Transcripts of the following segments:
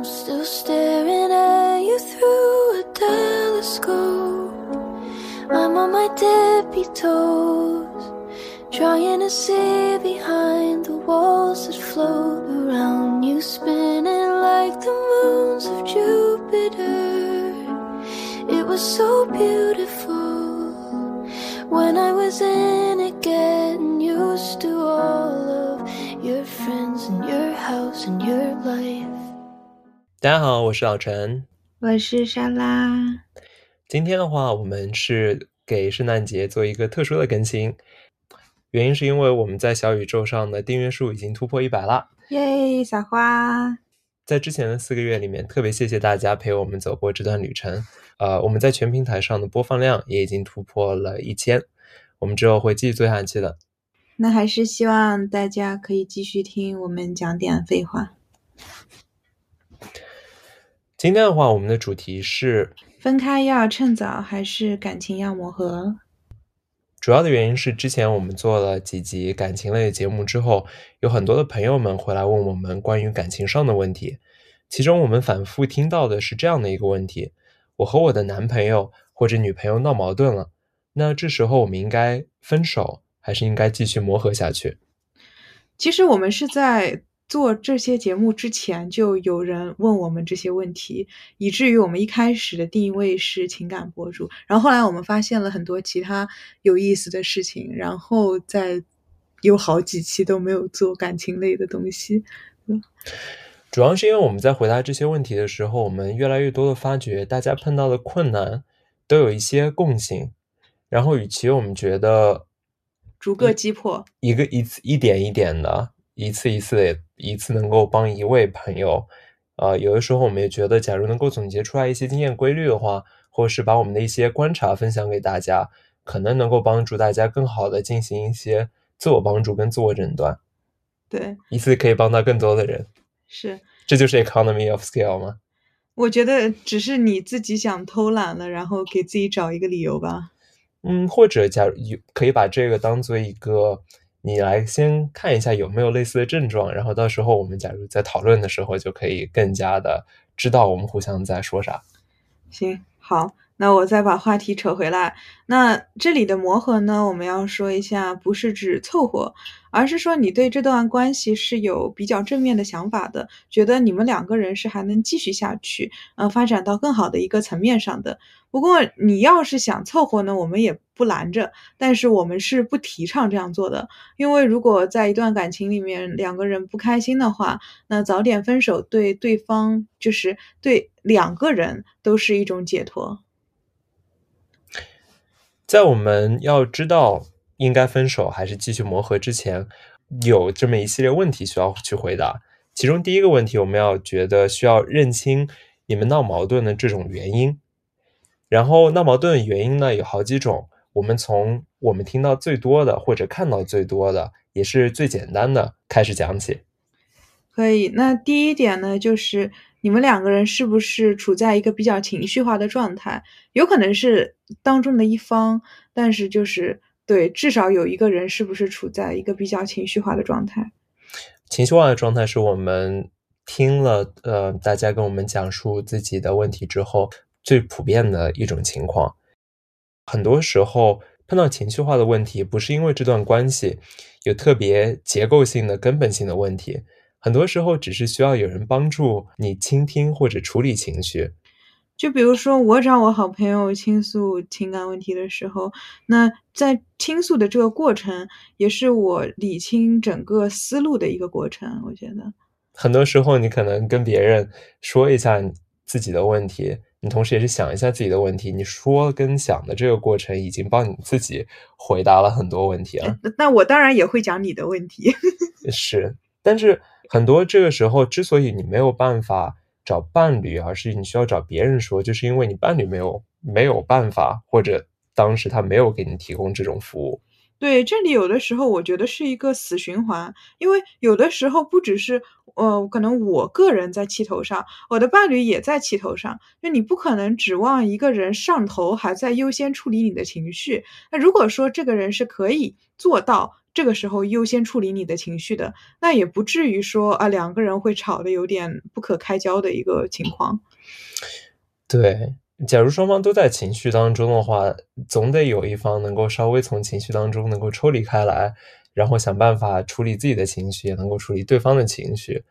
I'm still staring at you through a telescope. I'm on my tippy toes, trying to see behind the walls that float around you, spinning like the moons of Jupiter. It was so beautiful when I was in it, getting used to all of your friends and your house and your. 大家好，我是老陈。我是莎拉。今天的话，我们是给圣诞节做一个特殊的更新，原因是因为我们在小宇宙上的订阅数已经突破一百啦。耶，撒花！在之前的四个月里面，特别谢谢大家陪我们走过这段旅程。呃，我们在全平台上的播放量也已经突破了一千，我们之后会继续做下去的。那还是希望大家可以继续听我们讲点废话。今天的话，我们的主题是分开要趁早，还是感情要磨合？主要的原因是之前我们做了几集感情类的节目之后，有很多的朋友们回来问我们关于感情上的问题，其中我们反复听到的是这样的一个问题：我和我的男朋友或者女朋友闹矛盾了，那这时候我们应该分手，还是应该继续磨合下去？其实我们是在做这些节目之前就有人问我们这些问题，以至于我们一开始的定位是情感博主，然后后来我们发现了很多其他有意思的事情，然后再有好几期都没有做感情类的东西。主要是因为我们在回答这些问题的时候，我们越来越多的发觉，大家碰到的困难都有一些共性，然后与其我们觉得逐个击破，一个一次一点一点的，一次一次的，一次能够帮一位朋友，呃，有的时候我们也觉得，假如能够总结出来一些经验规律的话，或是把我们的一些观察分享给大家，可能能够帮助大家更好的进行一些自我帮助跟自我诊断，对，一次可以帮到更多的人，是。这就是 economy of scale 吗？我觉得只是你自己想偷懒了，然后给自己找一个理由吧。嗯，或者假如有可以把这个当做一个，你来先看一下有没有类似的症状，然后到时候我们假如在讨论的时候，就可以更加的知道我们互相在说啥。行，好，那我再把话题扯回来。那这里的磨合呢，我们要说一下，不是指凑合，而是说你对这段关系是有比较正面的想法的，觉得你们两个人是还能继续下去，呃，发展到更好的一个层面上的。不过你要是想凑合呢，我们也不拦着，但是我们是不提倡这样做的，因为如果在一段感情里面两个人不开心的话，那早点分手对对方就是对两个人都是一种解脱。在我们要知道应该分手还是继续磨合之前，有这么一系列问题需要去回答。其中第一个问题，我们要觉得需要认清你们闹矛盾的这种原因。然后闹矛盾的原因呢有好几种，我们从我们听到最多的或者看到最多的，也是最简单的开始讲起。可以，那第一点呢，就是你们两个人是不是处在一个比较情绪化的状态？有可能是当中的一方，但是就是对，至少有一个人是不是处在一个比较情绪化的状态？情绪化的状态是我们听了呃大家跟我们讲述自己的问题之后最普遍的一种情况。很多时候碰到情绪化的问题，不是因为这段关系有特别结构性的根本性的问题。很多时候只是需要有人帮助你倾听或者处理情绪。就比如说我找我好朋友倾诉情感问题的时候，那在倾诉的这个过程，也是我理清整个思路的一个过程。我觉得很多时候你可能跟别人说一下自己的问题，你同时也是想一下自己的问题。你说跟想的这个过程，已经帮你自己回答了很多问题了。那我当然也会讲你的问题。是，但是。很多这个时候，之所以你没有办法找伴侣，而是你需要找别人说，就是因为你伴侣没有没有办法，或者当时他没有给你提供这种服务。对，这里有的时候我觉得是一个死循环，因为有的时候不只是呃，可能我个人在气头上，我的伴侣也在气头上，那你不可能指望一个人上头还在优先处理你的情绪。那如果说这个人是可以做到这个时候优先处理你的情绪的，那也不至于说啊两个人会吵得有点不可开交的一个情况。对，假如双方都在情绪当中的话，总得有一方能够稍微从情绪当中能够抽离开来，然后想办法处理自己的情绪，也能够处理对方的情绪。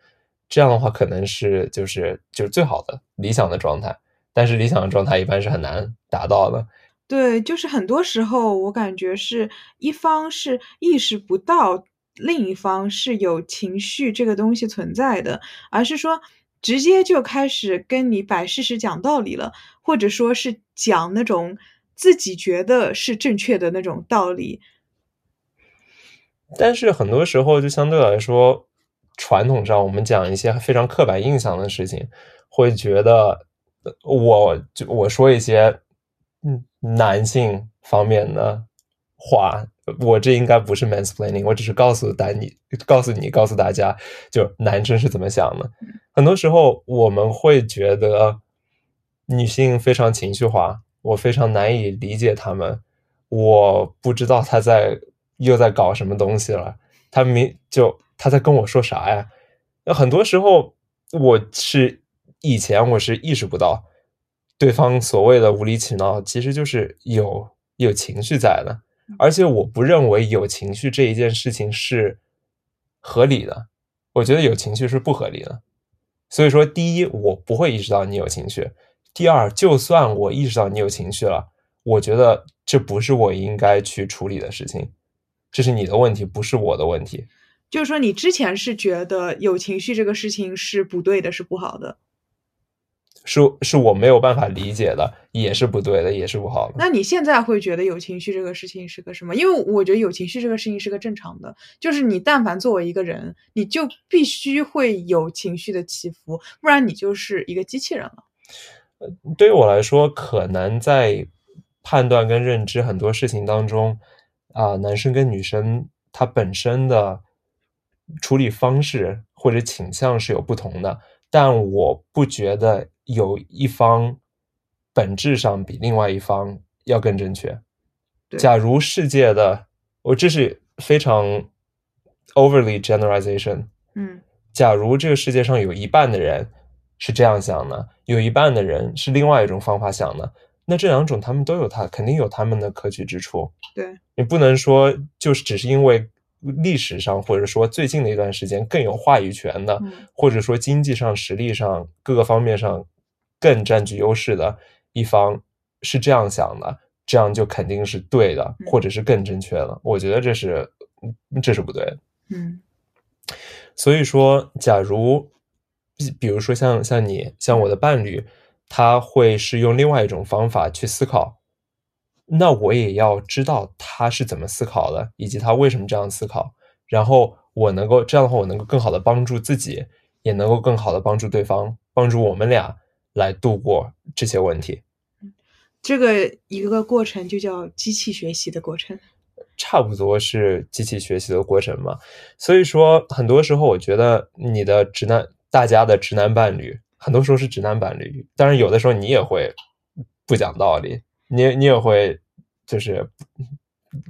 这样的话，可能是就是就是最好的理想的状态。但是理想的状态一般是很难达到的。对，就是很多时候我感觉是一方是意识不到另一方是有情绪这个东西存在的，而是说直接就开始跟你摆事实讲道理了，或者说是讲那种自己觉得是正确的那种道理。但是很多时候，就相对来说，传统上我们讲一些非常刻板印象的事情，会觉得我就我说一些。嗯，男性方面的话，我这应该不是 mansplaining，我只是告诉大你，告诉你，告诉大家，就男生是怎么想的。很多时候我们会觉得女性非常情绪化，我非常难以理解他们，我不知道他在又在搞什么东西了，他明就他在跟我说啥呀？那很多时候我是以前我是意识不到。对方所谓的无理取闹，其实就是有有情绪在的，而且我不认为有情绪这一件事情是合理的，我觉得有情绪是不合理的。所以说，第一，我不会意识到你有情绪；第二，就算我意识到你有情绪了，我觉得这不是我应该去处理的事情，这是你的问题，不是我的问题。就是说，你之前是觉得有情绪这个事情是不对的，是不好的。是是我没有办法理解的，也是不对的，也是不好的。那你现在会觉得有情绪这个事情是个什么？因为我觉得有情绪这个事情是个正常的，就是你但凡作为一个人，你就必须会有情绪的起伏，不然你就是一个机器人了。对于我来说，可能在判断跟认知很多事情当中，啊，男生跟女生他本身的处理方式或者倾向是有不同的，但我不觉得。有一方本质上比另外一方要更正确。假如世界的，我这是非常 overly generalization。嗯，假如这个世界上有一半的人是这样想的，有一半的人是另外一种方法想的，那这两种他们都有他肯定有他们的可取之处。对你不能说就是只是因为历史上或者说最近的一段时间更有话语权的，或者说经济上实力上各个方面上。更占据优势的一方是这样想的，这样就肯定是对的，或者是更正确的。我觉得这是这是不对的。嗯，所以说，假如比如说像像你像我的伴侣，他会是用另外一种方法去思考，那我也要知道他是怎么思考的，以及他为什么这样思考，然后我能够这样的话，我能够更好的帮助自己，也能够更好的帮助对方，帮助我们俩。来度过这些问题，这个一个过程就叫机器学习的过程，差不多是机器学习的过程嘛。所以说，很多时候我觉得你的直男，大家的直男伴侣，很多时候是直男伴侣，当然有的时候你也会不讲道理，你你也会就是。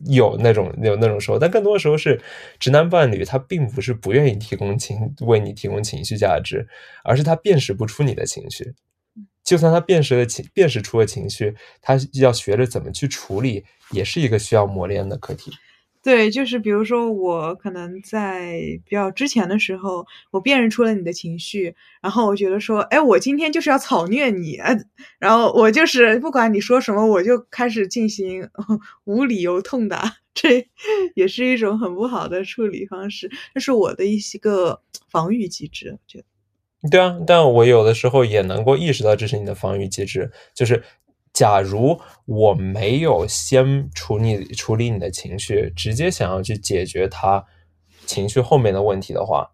有那种有那种时候，但更多的时候是直男伴侣，他并不是不愿意提供情为你提供情绪价值，而是他辨识不出你的情绪。就算他辨识了情辨识出了情绪，他要学着怎么去处理，也是一个需要磨练的课题。对，就是比如说，我可能在比较之前的时候，我辨认出了你的情绪，然后我觉得说，哎，我今天就是要草虐你，然后我就是不管你说什么，我就开始进行无理由痛打，这也是一种很不好的处理方式，这是我的一些个防御机制，我觉得。对啊，但我有的时候也能够意识到这是你的防御机制，就是。假如我没有先处理处理你的情绪，直接想要去解决他情绪后面的问题的话，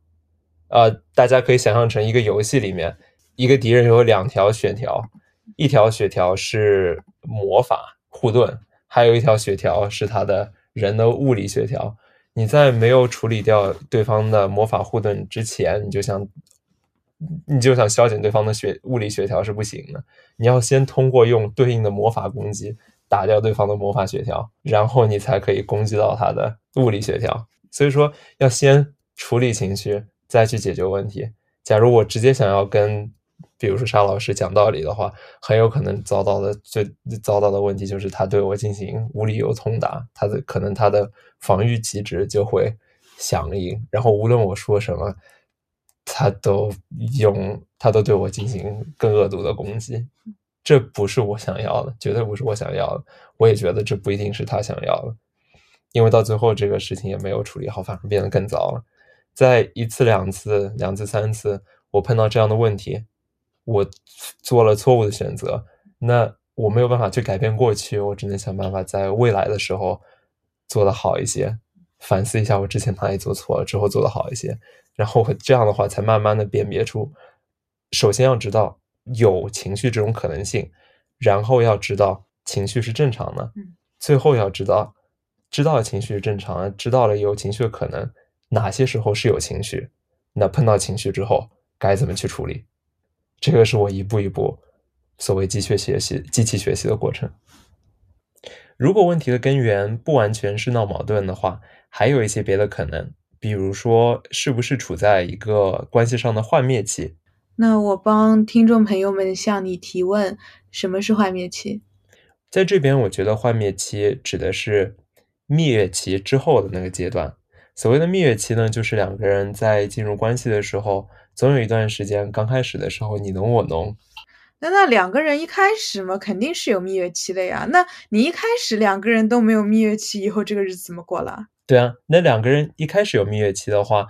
呃，大家可以想象成一个游戏里面，一个敌人有两条血条，一条血条是魔法护盾，还有一条血条是他的人的物理血条。你在没有处理掉对方的魔法护盾之前，你就想。你就想消减对方的血物理血条是不行的，你要先通过用对应的魔法攻击打掉对方的魔法血条，然后你才可以攻击到他的物理血条。所以说，要先处理情绪，再去解决问题。假如我直接想要跟，比如说沙老师讲道理的话，很有可能遭到的最遭到的问题就是他对我进行无理由通达，他的可能他的防御机制就会响应，然后无论我说什么，他都用他都对我进行更恶毒的攻击。这不是我想要的，绝对不是我想要的。我也觉得这不一定是他想要的。因为到最后这个事情也没有处理好，反而变得更糟了。在一次、两次、两次、三次，我碰到这样的问题，我做了错误的选择，那我没有办法去改变过去，我只能想办法在未来的时候做得好一些，反思一下我之前哪里做错了，之后做得好一些，然后这样的话才慢慢的辨别出，首先要知道有情绪这种可能性，然后要知道情绪是正常的，最后要知道。知道了情绪是正常，知道了有情绪的可能，哪些时候是有情绪，那碰到情绪之后该怎么去处理？这个是我一步一步所谓机器学习、机器学习的过程。如果问题的根源不完全是闹矛盾的话，还有一些别的可能，比如说是不是处在一个关系上的幻灭期？那我帮听众朋友们向你提问：什么是幻灭期？在这边，我觉得幻灭期指的是。蜜月期之后的那个阶段，所谓的蜜月期呢，就是两个人在进入关系的时候，总有一段时间，刚开始的时候你侬我侬。那那两个人一开始嘛，肯定是有蜜月期的呀。那你一开始两个人都没有蜜月期，以后这个日子怎么过了？对啊，那两个人一开始有蜜月期的话，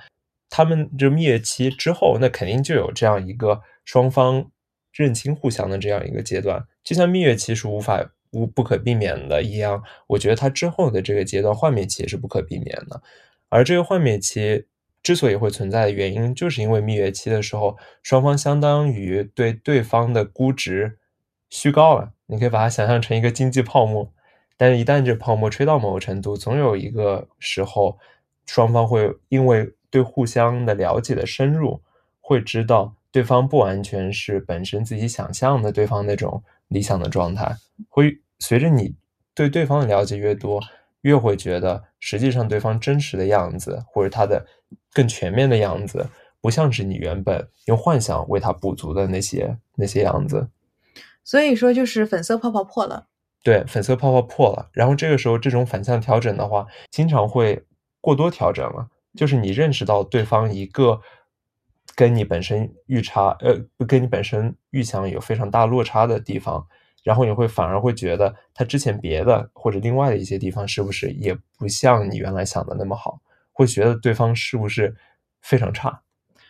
他们这蜜月期之后，那肯定就有这样一个双方认清互相的这样一个阶段。就像蜜月期是无法。无不可避免的一样，我觉得他之后的这个阶段幻灭期也是不可避免的。而这个幻灭期之所以会存在的原因，就是因为蜜月期的时候，双方相当于对对方的估值虚高了。你可以把它想象成一个经济泡沫，但是一旦这泡沫吹到某个程度，总有一个时候，双方会因为对互相的了解的深入，会知道对方不完全是本身自己想象的对方那种理想的状态，会。随着你对对方的了解越多，越会觉得实际上对方真实的样子，或者他的更全面的样子，不像是你原本用幻想为他补足的那些那些样子。所以说，就是粉色泡泡破了。对，粉色泡泡破了。然后这个时候，这种反向调整的话，经常会过多调整了。就是你认识到对方一个跟你本身预差，呃，跟你本身预想有非常大落差的地方。然后你会反而会觉得他之前别的或者另外的一些地方是不是也不像你原来想的那么好？会觉得对方是不是非常差？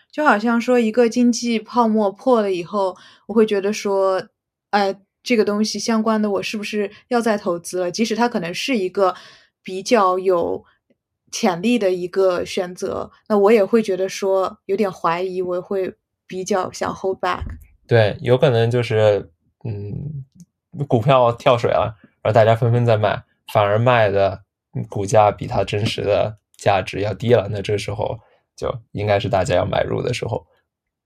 就好像说一个经济泡沫破了以后，我会觉得说，哎，这个东西相关的我是不是要再投资了？即使它可能是一个比较有潜力的一个选择，那我也会觉得说有点怀疑，我会比较想 hold back。对，有可能就是嗯。股票跳水了，然后大家纷纷在卖，反而卖的股价比它真实的价值要低了。那这时候就应该是大家要买入的时候。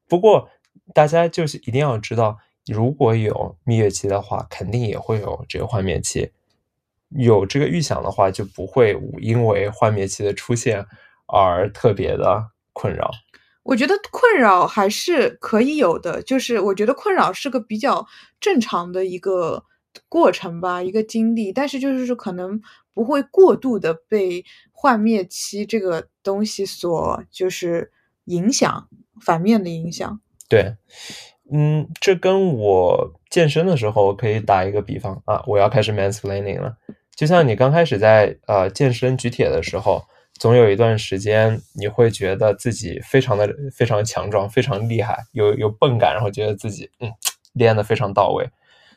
不过大家就是一定要知道，如果有蜜月期的话，肯定也会有这个幻灭期。有这个预想的话，就不会因为幻灭期的出现而特别的困扰。我觉得困扰还是可以有的，就是我觉得困扰是个比较正常的一个过程吧，一个经历。但是就是说，可能不会过度的被幻灭期这个东西所就是影响，反面的影响。对，嗯，这跟我健身的时候可以打一个比方啊，我要开始 mansplaining 了。就像你刚开始在呃健身举铁的时候。总有一段时间，你会觉得自己非常的非常强壮，非常厉害，有有泵感，然后觉得自己嗯练得非常到位。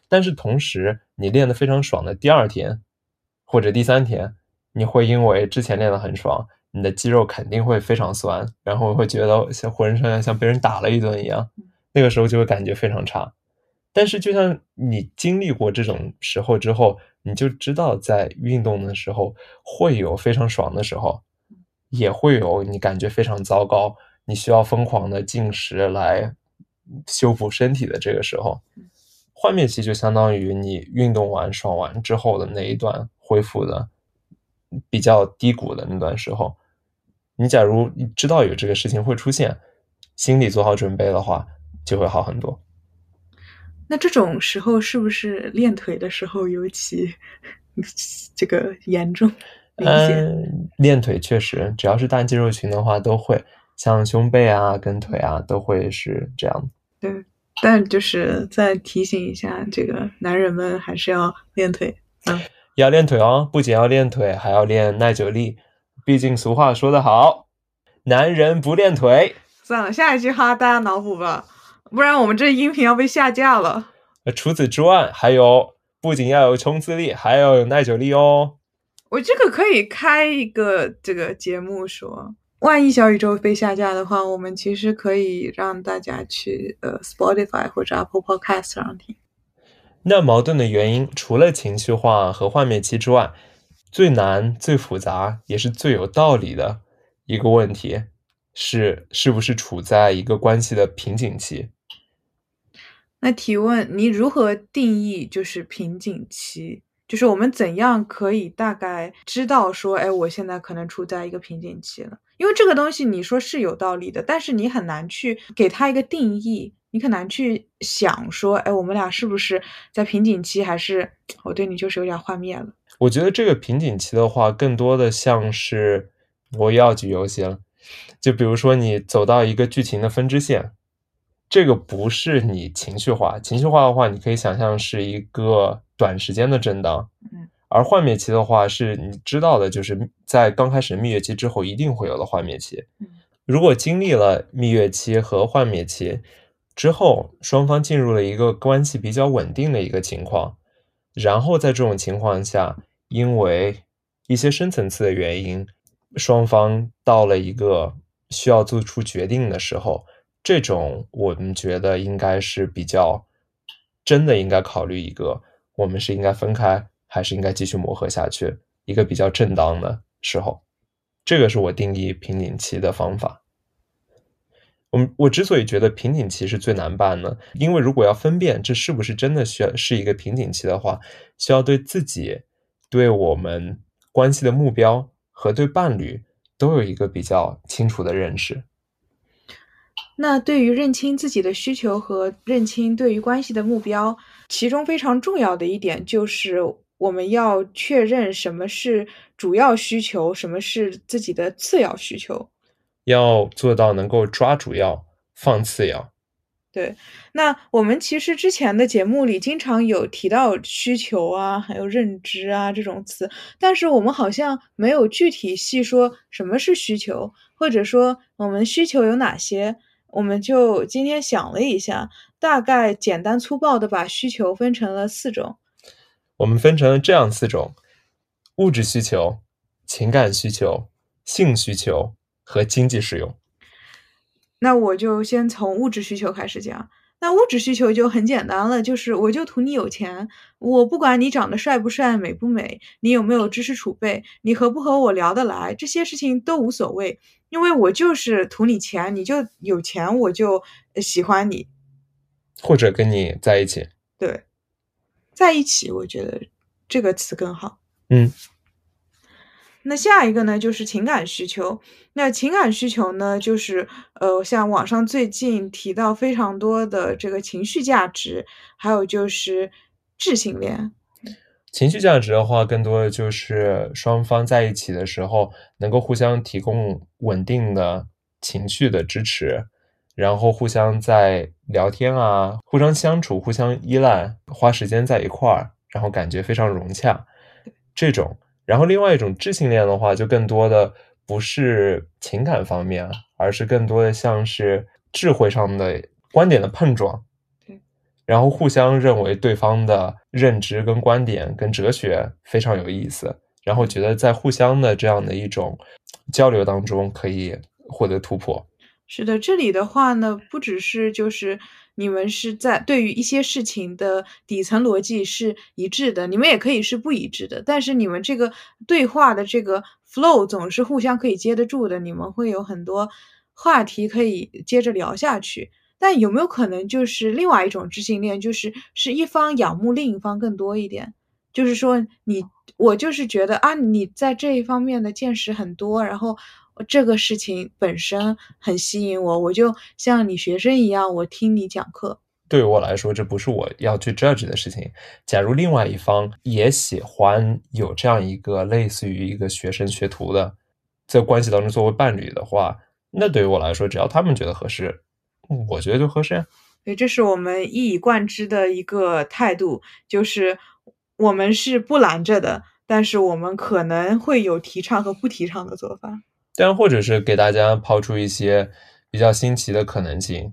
但是同时，你练得非常爽的第二天或者第三天，你会因为之前练得很爽，你的肌肉肯定会非常酸，然后会觉得像浑身像被人打了一顿一样，那个时候就会感觉非常差。但是，就像你经历过这种时候之后，你就知道在运动的时候会有非常爽的时候。也会有你感觉非常糟糕，你需要疯狂的进食来修复身体的这个时候，换面期就相当于你运动完爽完之后的那一段恢复的比较低谷的那段时候。你假如你知道有这个事情会出现，心里做好准备的话，就会好很多。那这种时候是不是练腿的时候尤其这个严重明显？嗯，练腿确实，只要是大肌肉群的话，都会像胸背啊、跟腿啊，都会是这样的。对，但就是再提醒一下，这个男人们还是要练腿。嗯，要练腿哦，不仅要练腿，还要练耐久力。毕竟俗话说得好，男人不练腿。算了，下一句话大家脑补吧，不然我们这音频要被下架了。呃，除此之外，还有不仅要有冲刺力，还要有耐久力哦。我这个可以开一个这个节目说，万一小宇宙被下架的话，我们其实可以让大家去呃 Spotify 或者 Apple Podcast 上听。那矛盾的原因，除了情绪化和幻灭期之外，最难、最复杂，也是最有道理的一个问题是：是不是处在一个关系的瓶颈期？那提问，你如何定义就是瓶颈期？就是我们怎样可以大概知道说，哎，我现在可能处在一个瓶颈期了？因为这个东西你说是有道理的，但是你很难去给它一个定义，你很难去想说，哎，我们俩是不是在瓶颈期，还是我对你就是有点幻灭了？我觉得这个瓶颈期的话，更多的像是我要举游戏了。就比如说你走到一个剧情的分支线，这个不是你情绪化，情绪化的话，你可以想象是一个短时间的震荡。嗯，而幻灭期的话，是你知道的，就是在刚开始蜜月期之后一定会有的幻灭期。嗯，如果经历了蜜月期和幻灭期之后，双方进入了一个关系比较稳定的一个情况，然后在这种情况下。因为一些深层次的原因，双方到了一个需要做出决定的时候，这种我们觉得应该是比较真的应该考虑一个，我们是应该分开，还是应该继续磨合下去，一个比较正当的时候，这个是我定义瓶颈期的方法。我我之所以觉得瓶颈期是最难办呢，因为如果要分辨这是不是真的需要是一个瓶颈期的话，需要对自己。对我们关系的目标和对伴侣都有一个比较清楚的认识。那对于认清自己的需求和认清对于关系的目标，其中非常重要的一点就是我们要确认什么是主要需求，什么是自己的次要需求，要做到能够抓主要放次要。对，那我们其实之前的节目里经常有提到需求啊，还有认知啊这种词，但是我们好像没有具体细说什么是需求，或者说我们需求有哪些。我们就今天想了一下，大概简单粗暴的把需求分成了四种。我们分成了这样四种：物质需求、情感需求、性需求和经济使用。那我就先从物质需求开始讲。那物质需求就很简单了，就是我就图你有钱，我不管你长得帅不帅、美不美，你有没有知识储备，你和不和我聊得来，这些事情都无所谓，因为我就是图你钱，你就有钱，我就喜欢你，或者跟你在一起。对，在一起，我觉得这个词更好。嗯。那下一个呢，就是情感需求。那情感需求呢，就是呃，像网上最近提到非常多的这个情绪价值，还有就是智性恋。情绪价值的话，更多的就是双方在一起的时候，能够互相提供稳定的情绪的支持，然后互相在聊天啊，互相相处，互相依赖，花时间在一块儿，然后感觉非常融洽，这种。然后，另外一种智性恋的话，就更多的不是情感方面，而是更多的像是智慧上的观点的碰撞。对，然后互相认为对方的认知跟观点跟哲学非常有意思，然后觉得在互相的这样的一种交流当中可以获得突破。是的，这里的话呢，不只是就是。你们是在对于一些事情的底层逻辑是一致的，你们也可以是不一致的，但是你们这个对话的这个 flow 总是互相可以接得住的，你们会有很多话题可以接着聊下去。但有没有可能就是另外一种知性恋，就是是一方仰慕另一方更多一点？就是说你我就是觉得啊，你在这一方面的见识很多，然后这个事情本身很吸引我，我就像你学生一样，我听你讲课。对于我来说，这不是我要去 judge 的事情。假如另外一方也喜欢有这样一个类似于一个学生学徒的，在关系当中作为伴侣的话，那对于我来说，只要他们觉得合适，我觉得就合适呀。对，这是我们一以贯之的一个态度，就是我们是不拦着的，但是我们可能会有提倡和不提倡的做法。但或者是给大家抛出一些比较新奇的可能性。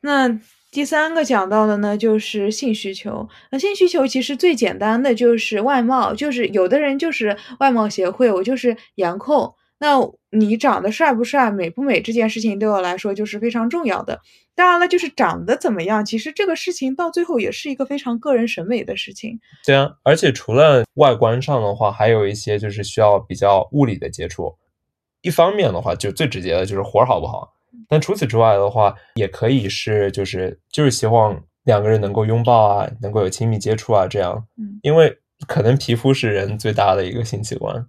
那。第三个讲到的呢，就是性需求。那性需求其实最简单的就是外貌，就是有的人就是外貌协会，我就是颜控。那你长得帅不帅、美不美这件事情对我来说就是非常重要的。当然了，就是长得怎么样，其实这个事情到最后也是一个非常个人审美的事情。对啊，而且除了外观上的话，还有一些就是需要比较物理的接触。一方面的话，就最直接的就是活好不好。但除此之外的话，也可以是就是就是希望两个人能够拥抱啊，能够有亲密接触啊，这样。嗯，因为可能皮肤是人最大的一个性器官。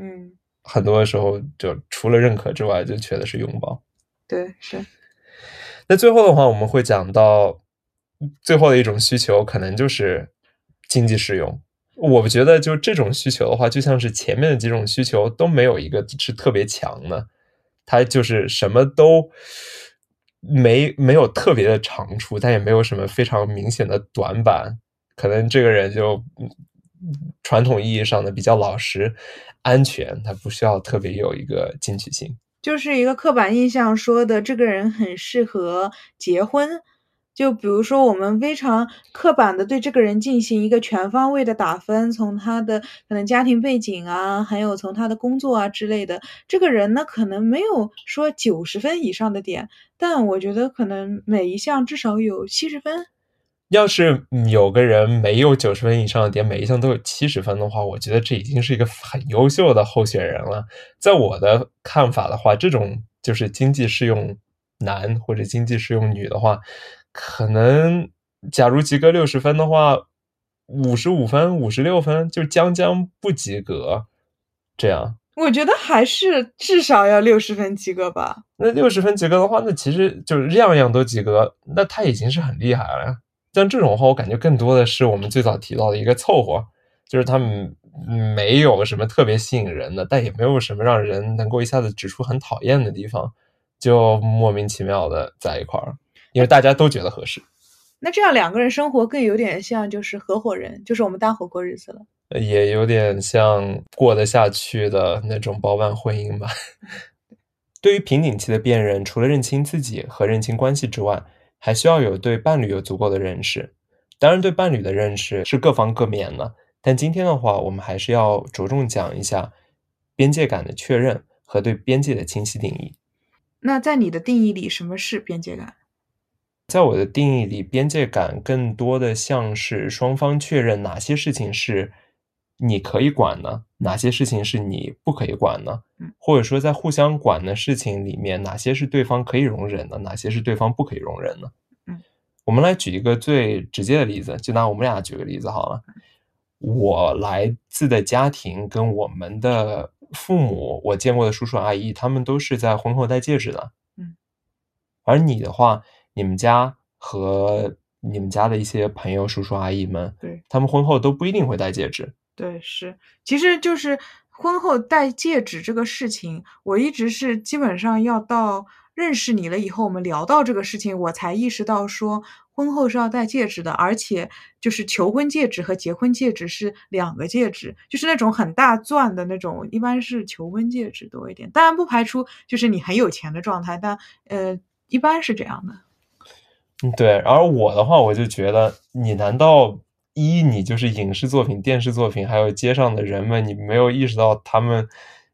嗯，很多时候就除了认可之外，就缺的是拥抱。对，是。那最后的话，我们会讲到最后的一种需求，可能就是经济适用。我觉得就这种需求的话，就像是前面的几种需求都没有一个是特别强的。他就是什么都没没有特别的长处，但也没有什么非常明显的短板。可能这个人就传统意义上的比较老实、安全，他不需要特别有一个进取心。就是一个刻板印象说的，这个人很适合结婚。就比如说，我们非常刻板的对这个人进行一个全方位的打分，从他的可能家庭背景啊，还有从他的工作啊之类的，这个人呢可能没有说九十分以上的点，但我觉得可能每一项至少有七十分。要是有个人没有九十分以上的点，每一项都有七十分的话，我觉得这已经是一个很优秀的候选人了。在我的看法的话，这种就是经济适用男或者经济适用女的话。可能，假如及格六十分的话，五十五分、五十六分就将将不及格，这样。我觉得还是至少要六十分及格吧。那六十分及格的话，那其实就是样样都及格，那他已经是很厉害了。像这种话，我感觉更多的是我们最早提到的一个凑合，就是他们没有什么特别吸引人的，但也没有什么让人能够一下子指出很讨厌的地方，就莫名其妙的在一块儿。因为大家都觉得合适，那这样两个人生活更有点像就是合伙人，就是我们搭伙过日子了，也有点像过得下去的那种包办婚姻吧。对于瓶颈期的辨认，除了认清自己和认清关系之外，还需要有对伴侣有足够的认识。当然，对伴侣的认识是各方各面的，但今天的话，我们还是要着重讲一下边界感的确认和对边界的清晰定义。那在你的定义里，什么是边界感？在我的定义里，边界感更多的像是双方确认哪些事情是你可以管的，哪些事情是你不可以管的，或者说在互相管的事情里面，哪些是对方可以容忍的，哪些是对方不可以容忍的。嗯，我们来举一个最直接的例子，就拿我们俩举个例子好了。我来自的家庭跟我们的父母，我见过的叔叔阿姨，他们都是在婚后戴戒指的。嗯，而你的话。你们家和你们家的一些朋友、叔叔阿姨们，对他们婚后都不一定会戴戒指。对，是，其实就是婚后戴戒指这个事情，我一直是基本上要到认识你了以后，我们聊到这个事情，我才意识到说婚后是要戴戒指的，而且就是求婚戒指和结婚戒指是两个戒指，就是那种很大钻的那种，一般是求婚戒指多一点。当然不排除就是你很有钱的状态，但呃，一般是这样的。对，而我的话，我就觉得，你难道一你就是影视作品、电视作品，还有街上的人们，你没有意识到他们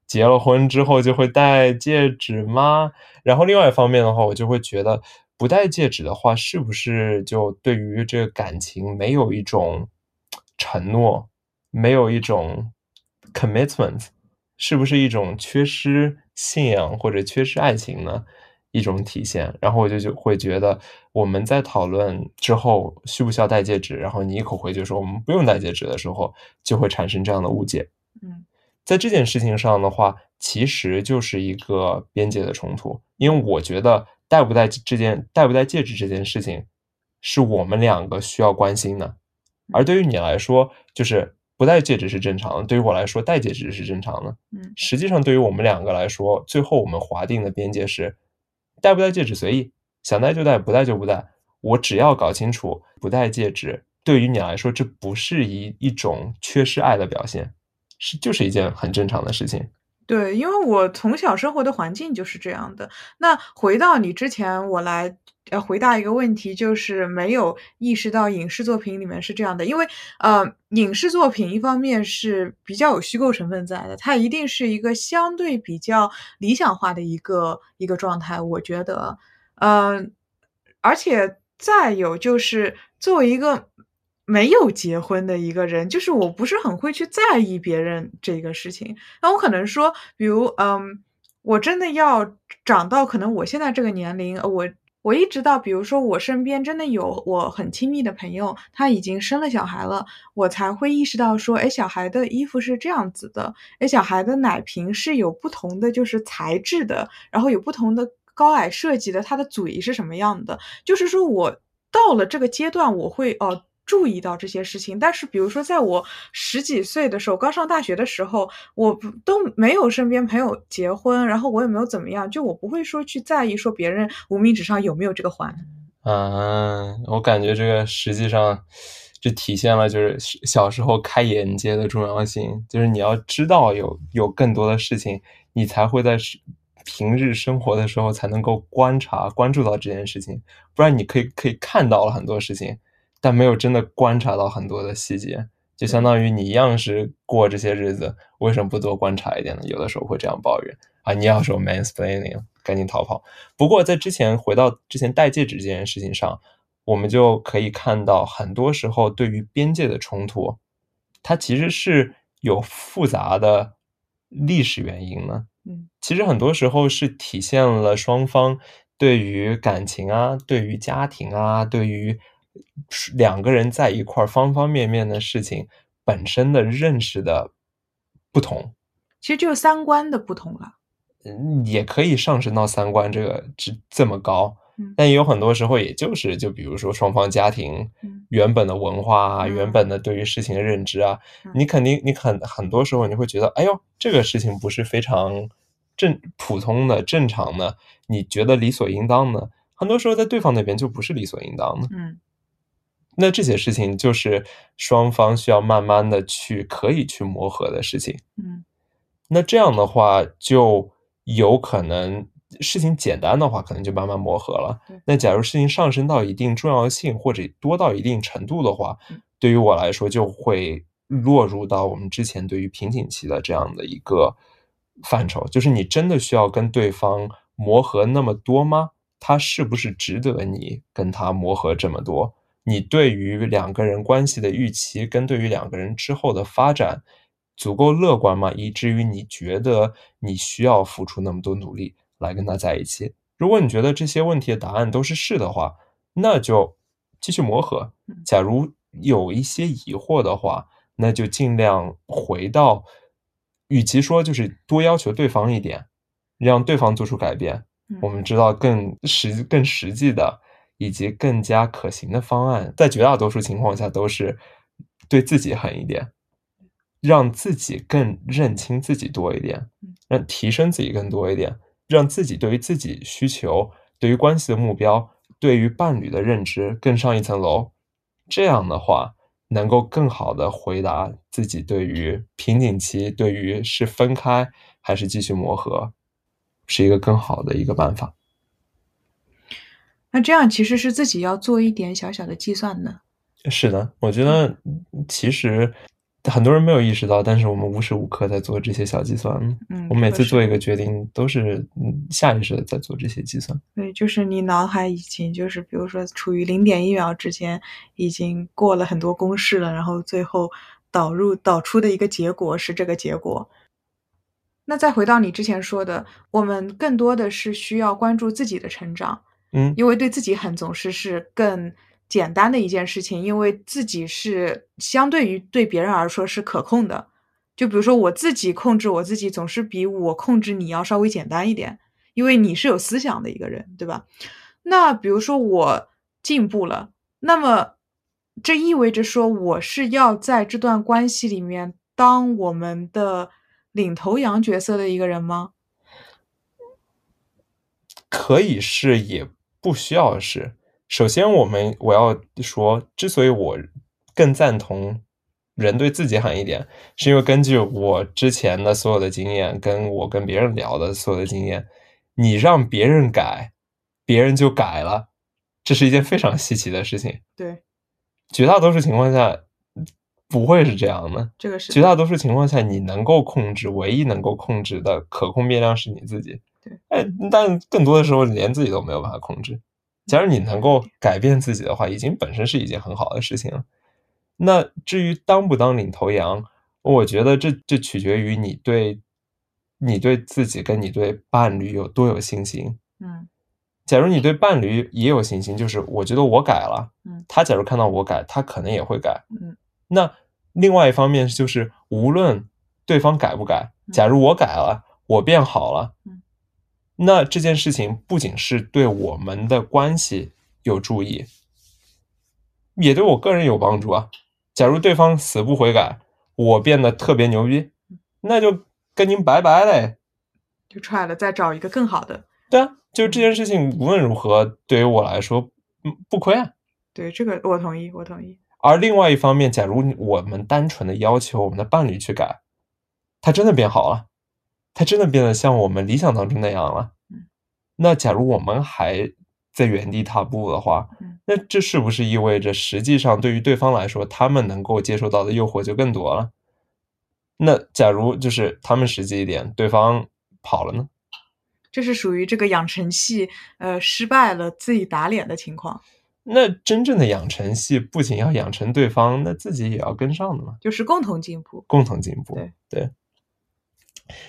结了婚之后就会戴戒指吗？然后另外一方面的话，我就会觉得，不戴戒指的话，是不是就对于这个感情没有一种承诺，没有一种 commitment，是不是一种缺失信仰或者缺失爱情呢？一种体现。然后我就就会觉得，我们在讨论之后需不需要戴戒指，然后你一口回绝说我们不用戴戒指的时候，就会产生这样的误解。嗯，在这件事情上的话，其实就是一个边界的冲突，因为我觉得戴不戴这件戴不戴戒指这件事情，是我们两个需要关心的，而对于你来说，就是不戴戒指是正常的；对于我来说，戴戒指是正常的。嗯实际上，对于我们两个来说，最后我们划定的边界是，戴不戴戒指随意，想戴就戴，不戴就不戴。我只要搞清楚不戴戒指，对于你来说，这不是一一种缺失爱的表现，是就是一件很正常的事情。对，因为我从小生活的环境就是这样的。那回到你之前，我来呃回答一个问题，就是没有意识到影视作品里面是这样的，因为呃，影视作品一方面是比较有虚构成分在的，它一定是一个相对比较理想化的一个一个状态，我觉得，嗯、而且再有就是作为一个没有结婚的一个人，就是我不是很会去在意别人这个事情。那我可能说，比如，嗯，我真的要长到可能我现在这个年龄，我我一直到，比如说我身边真的有我很亲密的朋友，他已经生了小孩了，我才会意识到说，哎，小孩的衣服是这样子的，哎，小孩的奶瓶是有不同的就是材质的，然后有不同的高矮设计的，它的嘴是什么样的，就是说我到了这个阶段，我会哦。注意到这些事情，但是比如说，在我十几岁的时候，刚上大学的时候，我不都没有身边朋友结婚，然后我也没有怎么样，就我不会说去在意说别人无名指上有没有这个环。嗯，我感觉这个实际上这体现了就是小时候开眼界的重要性，就是你要知道有有更多的事情，你才会在平日生活的时候才能够观察关注到这件事情，不然你可以可以看到了很多事情，但没有真的观察到很多的细节，就相当于你一样是过这些日子，为什么不多观察一点呢？有的时候会这样抱怨啊，你要说 mansplaining，赶紧逃跑。不过在之前回到之前戴戒指这件事情上，我们就可以看到，很多时候对于边界的冲突，它其实是有复杂的历史原因呢。嗯，其实很多时候是体现了双方对于感情啊、对于家庭啊、对于两个人在一块儿方方面面的事情本身的认识的不同。其实就是三观的不同了。嗯，也可以上升到三观这个这这么高，嗯但也有很多时候，也就是就比如说双方家庭嗯原本的文化啊，嗯原本的对于事情的认知啊，嗯你肯定你很很多时候你会觉得，哎呦，这个事情不是非常正普通的正常的，你觉得理所应当的，很多时候在对方那边就不是理所应当的。嗯那这些事情就是双方需要慢慢的去可以去磨合的事情。嗯那这样的话，就有可能事情简单的话，可能就慢慢磨合了。那假如事情上升到一定重要性或者多到一定程度的话嗯，对于我来说就会落入到我们之前对于瓶颈期的这样的一个范畴，就是你真的需要跟对方磨合那么多吗？他是不是值得你跟他磨合这么多？你对于两个人关系的预期跟对于两个人之后的发展足够乐观吗？以至于你觉得你需要付出那么多努力来跟他在一起？如果你觉得这些问题的答案都是是的话，那就继续磨合嗯。假如有一些疑惑的话，那就尽量回到，与其说就是多要求对方一点，让对方做出改变，嗯我们知道更实更实际的以及更加可行的方案，在绝大多数情况下都是对自己狠一点，让自己更认清自己多一点嗯，让提升自己更多一点，让自己对于自己需求、对于关系的目标、对于伴侣的认知更上一层楼。这样的话，能够更好的回答自己对于瓶颈期、对于是分开还是继续磨合，是一个更好的一个办法。那这样其实是自己要做一点小小的计算的。是的，我觉得其实很多人没有意识到，但是我们无时无刻在做这些小计算。嗯，我每次做一个决定，都是嗯下意识的在做这些计算。对，就是你脑海已经就是比如说处于零点一秒之间，已经过了很多公式了，然后最后导入导出的一个结果是这个结果。那再回到你之前说的，我们更多的是需要关注自己的成长，嗯因为对自己狠总是是更简单的一件事情，因为自己是相对于对别人而说是可控的。就比如说我自己控制我自己，总是比我控制你要稍微简单一点，因为你是有思想的一个人，对吧？那比如说我进步了，那么这意味着说我是要在这段关系里面当我们的领头羊角色的一个人吗？可以是，也不需要是。首先，我们我要说，之所以我更赞同人对自己狠一点，是因为根据我之前的所有的经验，跟我跟别人聊的所有的经验，你让别人改，别人就改了，这是一件非常稀奇的事情。对，绝大多数情况下不会是这样的。这个是绝大多数情况下，你能够控制，唯一能够控制的可控变量是你自己。对，哎，但更多的时候连自己都没有办法控制。假如你能够改变自己的话，已经本身是一件很好的事情了。那至于当不当领头羊，我觉得这这取决于你对你对自己跟你对伴侣有多有信心。嗯假如你对伴侣也有信心，就是我觉得我改了，嗯他假如看到我改，他可能也会改。嗯那另外一方面就是，无论对方改不改，嗯假如我改了，我变好了，嗯那这件事情不仅是对我们的关系有注意，也对我个人有帮助啊。假如对方死不悔改，我变得特别牛逼，那就跟您拜拜嘞。就踹了，再找一个更好的。对啊，就是这件事情无论如何对于我来说，嗯，不亏啊。对，这个我同意，我同意。而另外一方面，假如我们单纯的要求我们的伴侣去改，他真的变好了，他真的变得像我们理想当中那样了嗯。那假如我们还在原地踏步的话嗯，那这是不是意味着实际上对于对方来说，他们能够接受到的诱惑就更多了？那假如就是他们实际一点，对方跑了呢？这是属于这个养成系呃失败了自己打脸的情况，那真正的养成系不仅要养成对方，那自己也要跟上的嘛。就是共同进步。共同进步。对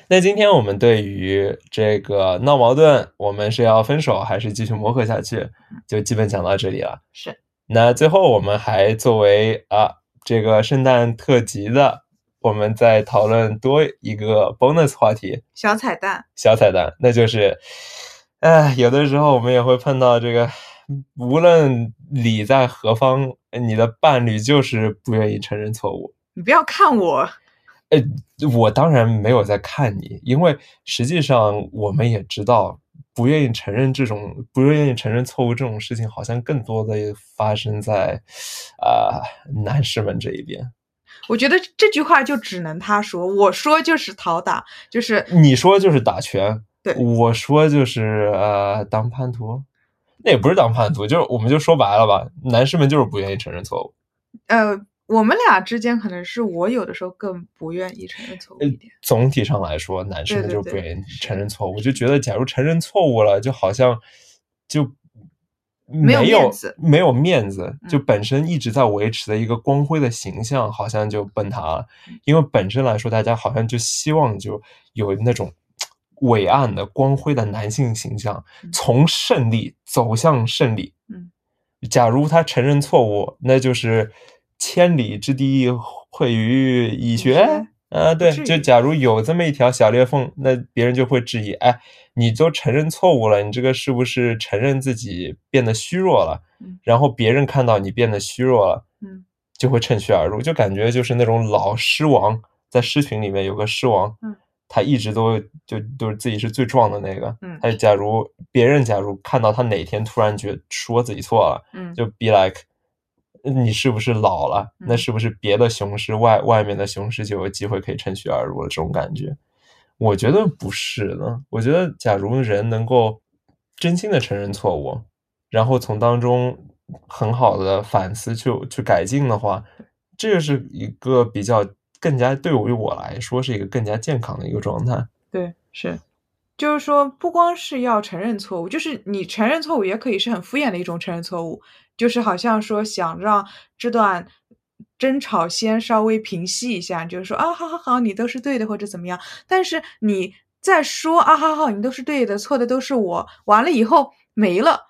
那今天我们对于这个闹矛盾，我们是要分手还是继续磨合下去，就基本讲到这里了。是，那最后我们还作为啊这个圣诞特辑的，我们再讨论多一个 bonus 话题，小彩蛋。小彩蛋，那就是，哎，有的时候我们也会碰到这个，无论你在何方，你的伴侣就是不愿意承认错误。你不要看我，呃，我当然没有在看你，因为实际上我们也知道，不愿意承认这种不愿意承认错误这种事情，好像更多的发生在啊、男士们这一边。我觉得这句话就只能他说，我说就是讨打，就是你说就是打拳，对我说就是呃当叛徒，那也不是当叛徒，就是我们就说白了吧，男士们就是不愿意承认错误。呃，我们俩之间可能是我有的时候更不愿意承认错误一点。总体上来说，男士们对对对就是不愿意承认错误，就觉得假如承认错误了，就好像就没有没面子没有面子，就嗯本身一直在维持的一个光辉的形象，好像就崩塌了。嗯因为本身来说，大家好像就希望就有那种伟岸的、光辉的男性形象，嗯从胜利走向胜利。嗯，假如他承认错误，那就是千里之堤溃于蚁穴。啊，对，就假如有这么一条小裂缝，那别人就会质疑：哎，你都承认错误了，你这个是不是承认自己变得虚弱了？嗯然后别人看到你变得虚弱了，嗯就会趁虚而入，就感觉就是那种老狮王，在狮群里面有个狮王，嗯他一直都就都是自己是最壮的那个，嗯他假如别人假如看到他哪天突然觉说自己错了，嗯，就 be like，你是不是老了？那嗯是不是别的雄狮外外面的雄狮就有机会可以趁虚而入了？这种感觉，我觉得不是的。我觉得，假如人能够真心的承认错误，然后从当中很好的反思去去改进的话，这是一个比较更加对于我来说是一个更加健康的一个状态。对，是，就是说，不光是要承认错误，就是你承认错误也可以是很敷衍的一种承认错误，就是好像说想让这段争吵先稍微平息一下，就是说啊，好好好，你都是对的，或者怎么样。但是你再说啊，好好，你都是对的，错的都是我。完了以后没了，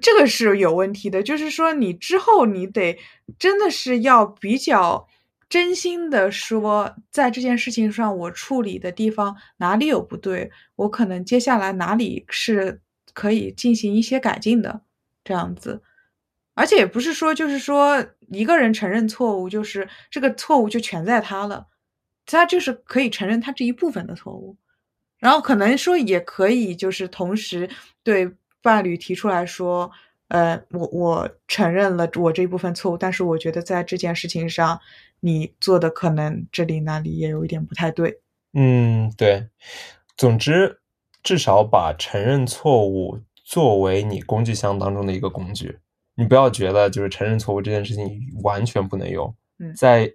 这个是有问题的。就是说你之后你得真的是要比较真心的说，在这件事情上我处理的地方哪里有不对，我可能接下来哪里是可以进行一些改进的，这样子。而且也不是说，就是说一个人承认错误，就是这个错误就全在他了，他就是可以承认他这一部分的错误，然后可能说也可以，就是同时对伴侣提出来说，呃，我我承认了我这一部分错误，但是我觉得在这件事情上你做的可能这里那里也有一点不太对。嗯，对。总之，至少把承认错误作为你工具箱当中的一个工具。你不要觉得就是承认错误这件事情完全不能用，在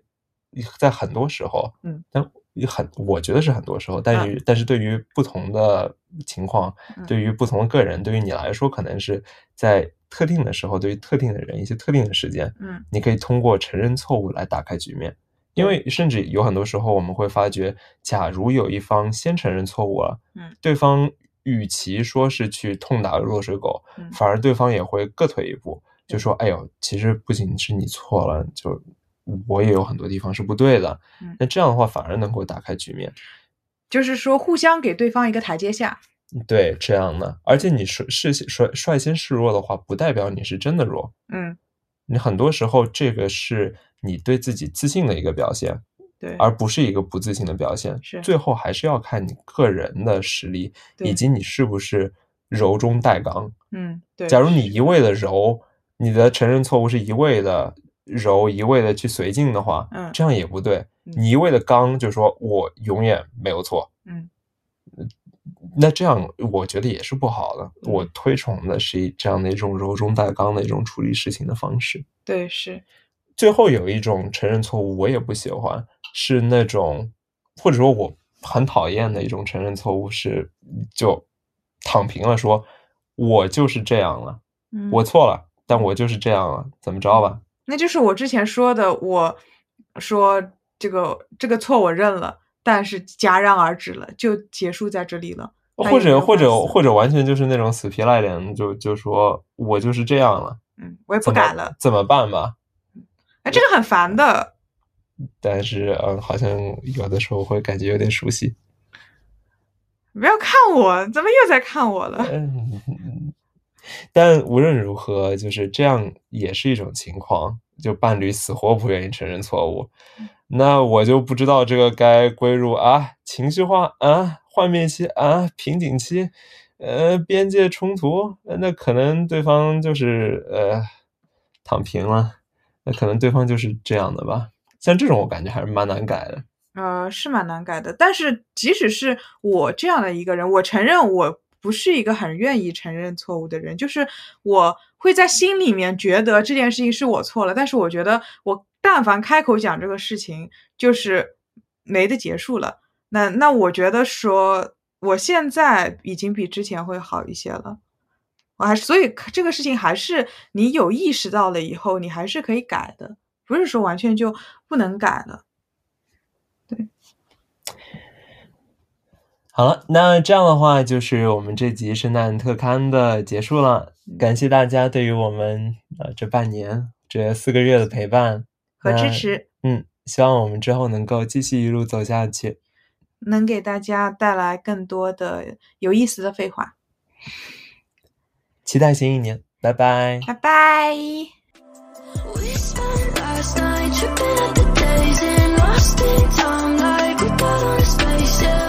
在很多时候，嗯，但很我觉得是很多时候，但是但是对于不同的情况，对于不同的个人，对于你来说，可能是在特定的时候，对于特定的人，一些特定的时间，嗯，你可以通过承认错误来打开局面，因为甚至有很多时候我们会发觉，假如有一方先承认错误了，嗯，对方。与其说是去痛打落水狗，反而对方也会各退一步，就说：“哎呦，其实不仅是你错了，就我也有很多地方是不对的。”那这样的话反而能够打开局面，就是说互相给对方一个台阶下。对，这样的。而且你率率率率先示弱的话，不代表你是真的弱。嗯，你很多时候这个是你对自己自信的一个表现。对，而不是一个不自信的表现。是，最后还是要看你个人的实力，以及你是不是柔中带刚。嗯，对。假如你一味的柔，你的承认错误是一味的柔，一味的去随境的话，嗯，这样也不对。你一味的刚，就说我永远没有错。嗯，那这样我觉得也是不好的。我推崇的是这样的一种柔中带刚的一种处理事情的方式。对，是。最后有一种承认错误，我也不喜欢。是那种，或者说我很讨厌的一种承认错误，是就躺平了，说我就是这样了，我错了，但我就是这样了，怎么着吧？那就是我之前说的，我说这个这个错我认了，但是戛然而止了，就结束在这里了。或者或者或者完全就是那种死皮赖脸，就就说我就是这样了，嗯，我也不敢了，怎么办吧？哎，这个很烦的。但是，嗯，好像有的时候会感觉有点熟悉。不要看我，怎么又在看我了？嗯，但无论如何，就是这样也是一种情况，就伴侣死活不愿意承认错误，那我就不知道这个该归入啊情绪化啊幻灭期啊瓶颈期，呃边界冲突，那可能对方就是呃躺平了，那可能对方就是这样的吧。像这种我感觉还是蛮难改的，呃，是蛮难改的。但是即使是我这样的一个人，我承认我不是一个很愿意承认错误的人，就是我会在心里面觉得这件事情是我错了，但是我觉得我但凡开口讲这个事情，就是没得结束了。那那我觉得说我现在已经比之前会好一些了，我还所以这个事情还是你有意识到了以后，你还是可以改的。不是说完全就不能改了，对。好了，那这样的话就是我们这集圣诞特刊的结束了。感谢大家对于我们呃这半年这四个月的陪伴支持嗯希望我们之后能够继续一路走下去。能给大家带来更多的有意思的废话。期待新一年拜拜拜拜。At the out past